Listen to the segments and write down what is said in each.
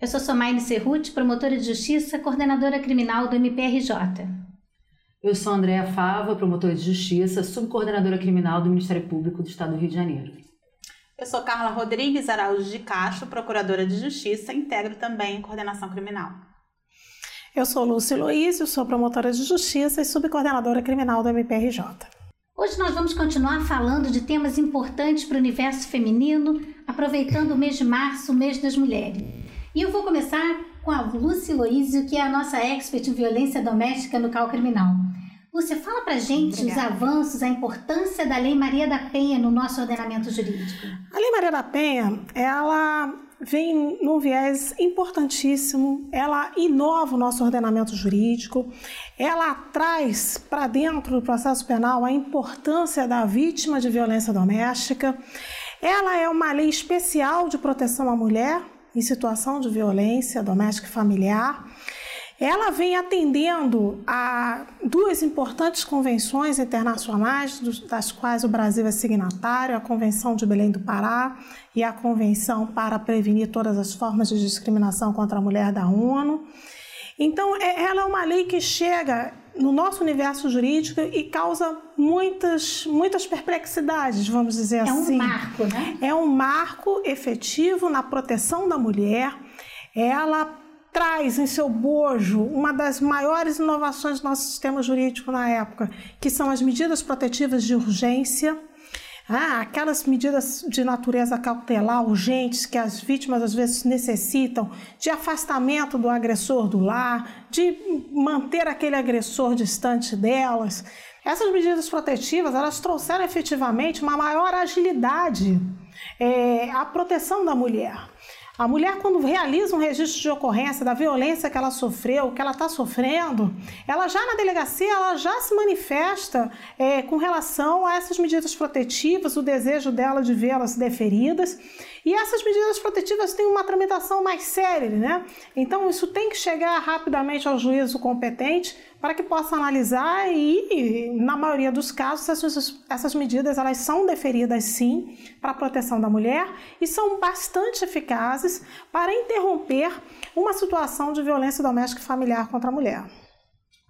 Eu sou Somaine Serruti, promotora de justiça, coordenadora criminal do MPRJ. Eu sou Andréa Fava, promotora de justiça, subcoordenadora criminal do Ministério Público do Estado do Rio de Janeiro. Eu sou Carla Rodrigues Araújo de Castro, procuradora de justiça, integro também coordenação criminal. Eu sou Lúcia Luiz, sou promotora de justiça e subcoordenadora criminal do MPRJ. Hoje nós vamos continuar falando de temas importantes para o universo feminino, aproveitando o mês de março, o mês das mulheres. E eu vou começar com a Lúcia Loísio, que é a nossa expert em violência doméstica no CAL Criminal. Lúcia, fala pra gente Obrigada. os avanços, a importância da Lei Maria da Penha no nosso ordenamento jurídico. A Lei Maria da Penha, ela vem num viés importantíssimo, ela inova o nosso ordenamento jurídico, ela traz para dentro do processo penal a importância da vítima de violência doméstica. Ela é uma lei especial de proteção à mulher, em situação de violência doméstica e familiar. Ela vem atendendo a duas importantes convenções internacionais, das quais o Brasil é signatário, a Convenção de Belém do Pará e a Convenção para prevenir todas as formas de discriminação contra a mulher da ONU. Então, é, ela é uma lei que chega no nosso universo jurídico e causa muitas, muitas perplexidades, vamos dizer é assim. É um marco, né? É um marco efetivo na proteção da mulher. Ela traz em seu bojo uma das maiores inovações do nosso sistema jurídico na época, que são as medidas protetivas de urgência. Ah, aquelas medidas de natureza cautelar urgentes que as vítimas às vezes necessitam de afastamento do agressor do lar, de manter aquele agressor distante delas. Essas medidas protetivas elas trouxeram efetivamente uma maior agilidade é, à proteção da mulher. A mulher, quando realiza um registro de ocorrência da violência que ela sofreu, que ela está sofrendo, ela já na delegacia, ela já se manifesta é, com relação a essas medidas protetivas, o desejo dela de vê-las deferidas. E essas medidas protetivas têm uma tramitação mais séria, né? Então, isso tem que chegar rapidamente ao juízo competente para que possa analisar e, na maioria dos casos, essas, essas medidas elas são deferidas sim para a proteção da mulher e são bastante eficazes para interromper uma situação de violência doméstica e familiar contra a mulher.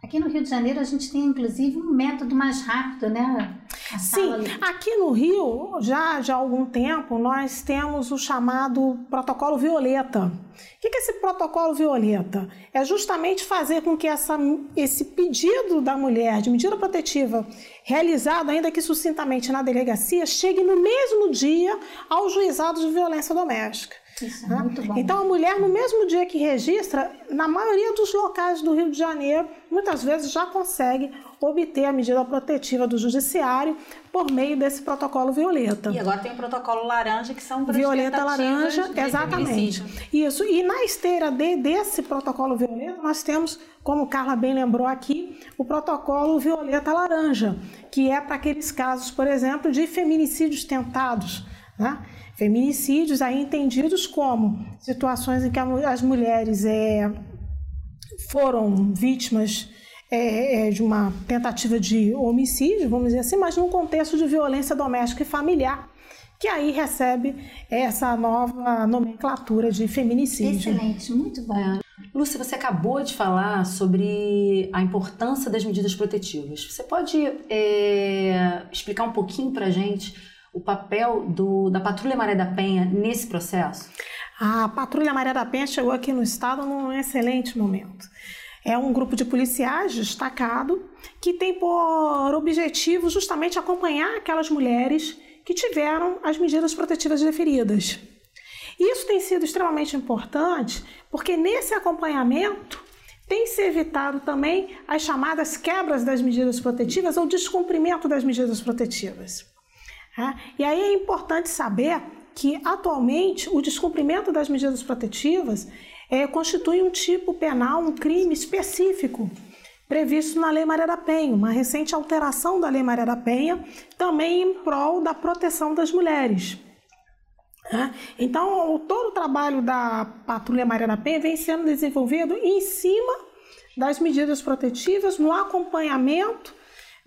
Aqui no Rio de Janeiro a gente tem inclusive um método mais rápido, né? Sim, aqui no Rio, já, já há algum tempo, nós temos o chamado protocolo Violeta. O que é esse protocolo Violeta? É justamente fazer com que essa, esse pedido da mulher de medida protetiva, realizado ainda que sucintamente na delegacia, chegue no mesmo dia ao juizado de violência doméstica. Isso é muito bom. Então, a mulher, no mesmo dia que registra, na maioria dos locais do Rio de Janeiro, muitas vezes já consegue obter a medida protetiva do judiciário por meio desse protocolo violeta. E agora tem o protocolo laranja, que são violeta laranja, exatamente. Isso. E na esteira de, desse protocolo violeta, nós temos, como Carla bem lembrou aqui, o protocolo violeta laranja, que é para aqueles casos, por exemplo, de feminicídios tentados, né? Feminicídios aí entendidos como situações em que as mulheres é, foram vítimas é, é, de uma tentativa de homicídio, vamos dizer assim, mas num contexto de violência doméstica e familiar, que aí recebe essa nova nomenclatura de feminicídio. Excelente, muito bom. É. Lúcia, você acabou de falar sobre a importância das medidas protetivas. Você pode é, explicar um pouquinho para gente o papel do, da Patrulha Maré da Penha nesse processo? A Patrulha Maré da Penha chegou aqui no estado num excelente momento. É um grupo de policiais destacado que tem por objetivo justamente acompanhar aquelas mulheres que tiveram as medidas protetivas deferidas. Isso tem sido extremamente importante porque nesse acompanhamento tem se evitado também as chamadas quebras das medidas protetivas ou descumprimento das medidas protetivas. Tá? E aí é importante saber que atualmente o descumprimento das medidas protetivas é, constitui um tipo penal, um crime específico previsto na Lei Maria da Penha, uma recente alteração da Lei Maria da Penha, também em prol da proteção das mulheres. Né? Então, todo o trabalho da Patrulha Maria da Penha vem sendo desenvolvido em cima das medidas protetivas, no acompanhamento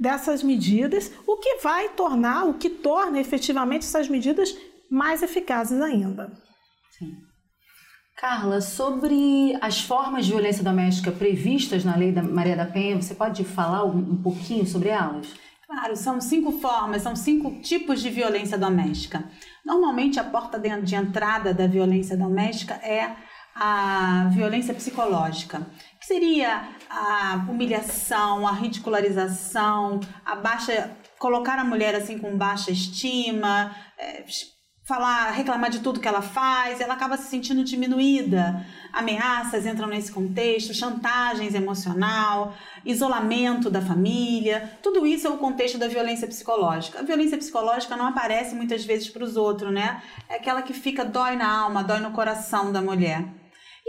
dessas medidas, o que vai tornar, o que torna efetivamente essas medidas mais eficazes ainda. Sim. Carla, sobre as formas de violência doméstica previstas na lei da Maria da Penha, você pode falar um, um pouquinho sobre elas? Claro, são cinco formas, são cinco tipos de violência doméstica. Normalmente, a porta de entrada da violência doméstica é a violência psicológica, que seria a humilhação, a ridicularização, a baixa colocar a mulher assim com baixa estima, é, falar, reclamar de tudo que ela faz, ela acaba se sentindo diminuída. Ameaças entram nesse contexto, chantagens emocional, isolamento da família, tudo isso é o contexto da violência psicológica. A violência psicológica não aparece muitas vezes para os outros, né? É aquela que fica dói na alma, dói no coração da mulher.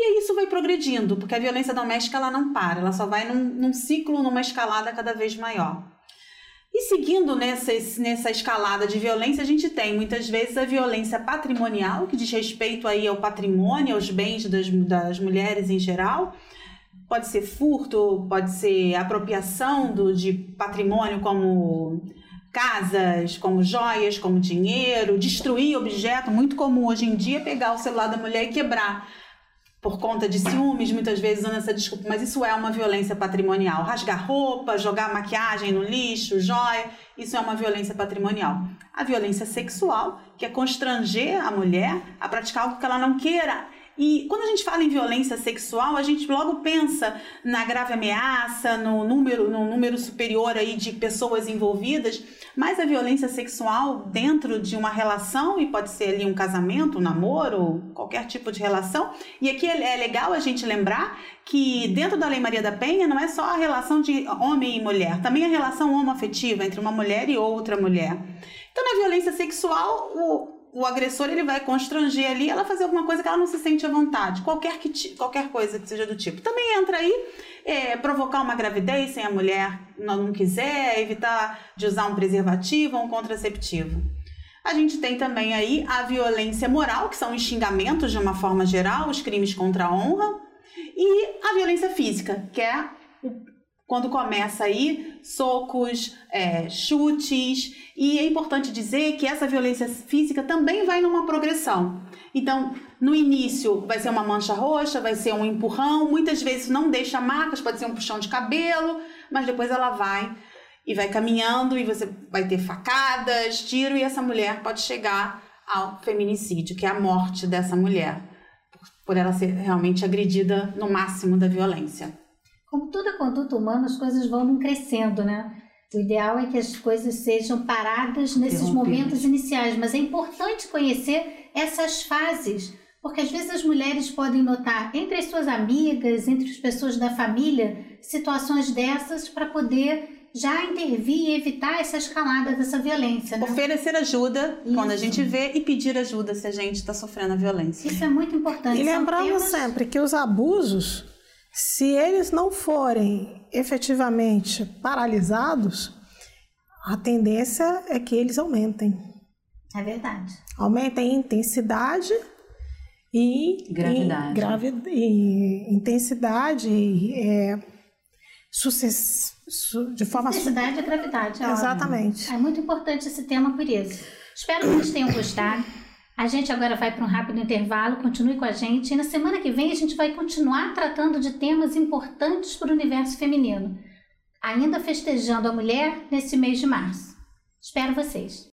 E isso vai progredindo, porque a violência doméstica ela não para, ela só vai num, num ciclo, numa escalada cada vez maior. E seguindo nessa, nessa escalada de violência, a gente tem muitas vezes a violência patrimonial, que diz respeito aí ao patrimônio, aos bens das, das mulheres em geral. Pode ser furto, pode ser apropriação do, de patrimônio como casas, como joias, como dinheiro, destruir objeto, muito comum hoje em dia pegar o celular da mulher e quebrar por conta de ciúmes, muitas vezes usando essa desculpa, mas isso é uma violência patrimonial. Rasgar roupa, jogar maquiagem no lixo, joia, isso é uma violência patrimonial. A violência sexual, que é constranger a mulher a praticar algo que ela não queira e quando a gente fala em violência sexual, a gente logo pensa na grave ameaça, no número, no número superior aí de pessoas envolvidas, mas a violência sexual dentro de uma relação, e pode ser ali um casamento, um namoro, qualquer tipo de relação. E aqui é, é legal a gente lembrar que dentro da Lei Maria da Penha não é só a relação de homem e mulher, também a relação homoafetiva entre uma mulher e outra mulher. Então, na violência sexual, o, o agressor ele vai constranger ali ela fazer alguma coisa que ela não se sente à vontade, qualquer, que, qualquer coisa que seja do tipo. Também entra aí é, provocar uma gravidez sem a mulher não quiser, evitar de usar um preservativo ou um contraceptivo. A gente tem também aí a violência moral, que são os xingamentos de uma forma geral, os crimes contra a honra, e a violência física, que é quando começa aí socos, é, chutes, e é importante dizer que essa violência física também vai numa progressão. Então, no início vai ser uma mancha roxa, vai ser um empurrão, muitas vezes não deixa marcas, pode ser um puxão de cabelo, mas depois ela vai e vai caminhando e você vai ter facadas, tiro e essa mulher pode chegar ao feminicídio, que é a morte dessa mulher, por ela ser realmente agredida no máximo da violência. Toda conduta humana, as coisas vão crescendo, né? O ideal é que as coisas sejam paradas nesses momentos iniciais, mas é importante conhecer essas fases, porque às vezes as mulheres podem notar entre as suas amigas, entre as pessoas da família, situações dessas para poder já intervir e evitar essa escalada dessa violência. Né? Oferecer ajuda Isso. quando a gente vê e pedir ajuda se a gente está sofrendo a violência. Isso é muito importante. E lembrando temas... sempre que os abusos se eles não forem efetivamente paralisados, a tendência é que eles aumentem. É verdade. Aumentem em intensidade e gravidade. E, gravi, e intensidade é, sucess, su, de forma intensidade e gravidade. É Exatamente. Óbvio. É muito importante esse tema por isso. Espero que vocês tenham gostado. A gente agora vai para um rápido intervalo, continue com a gente e na semana que vem a gente vai continuar tratando de temas importantes para o universo feminino, ainda festejando a mulher nesse mês de março. Espero vocês!